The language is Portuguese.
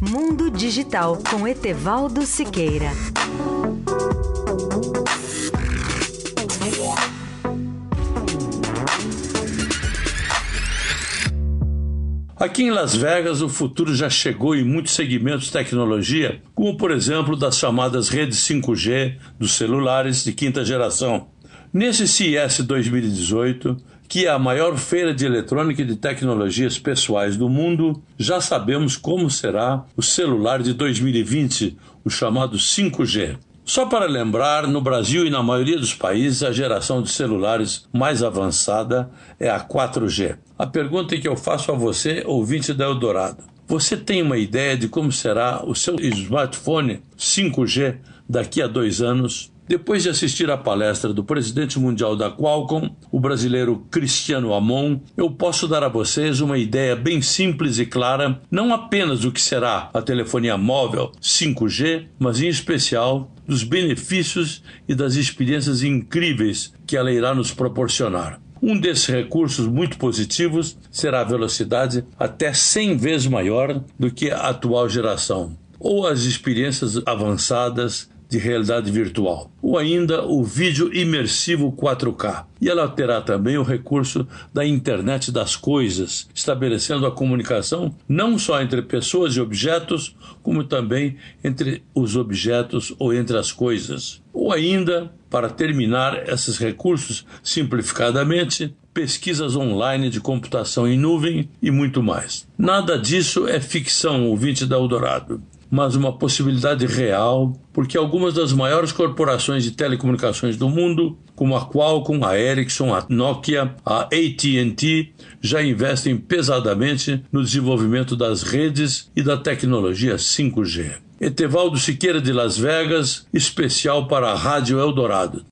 Mundo Digital com Etevaldo Siqueira. Aqui em Las Vegas, o futuro já chegou em muitos segmentos de tecnologia, como por exemplo das chamadas redes 5G dos celulares de quinta geração. Nesse CES 2018, que é a maior feira de eletrônica e de tecnologias pessoais do mundo, já sabemos como será o celular de 2020, o chamado 5G. Só para lembrar, no Brasil e na maioria dos países, a geração de celulares mais avançada é a 4G. A pergunta que eu faço a você, ouvinte da Eldorado: você tem uma ideia de como será o seu smartphone 5G daqui a dois anos? Depois de assistir à palestra do presidente mundial da Qualcomm, o brasileiro Cristiano Amon, eu posso dar a vocês uma ideia bem simples e clara, não apenas do que será a telefonia móvel 5G, mas em especial dos benefícios e das experiências incríveis que ela irá nos proporcionar. Um desses recursos muito positivos será a velocidade até 100 vezes maior do que a atual geração, ou as experiências avançadas de realidade virtual, ou ainda o vídeo imersivo 4K. E ela terá também o recurso da internet das coisas, estabelecendo a comunicação não só entre pessoas e objetos, como também entre os objetos ou entre as coisas. Ou ainda, para terminar esses recursos simplificadamente, pesquisas online de computação em nuvem e muito mais. Nada disso é ficção, ouvinte da Eldorado mas uma possibilidade real, porque algumas das maiores corporações de telecomunicações do mundo, como a Qualcomm, a Ericsson, a Nokia, a AT&T, já investem pesadamente no desenvolvimento das redes e da tecnologia 5G. Etevaldo Siqueira de Las Vegas, especial para a Rádio Eldorado.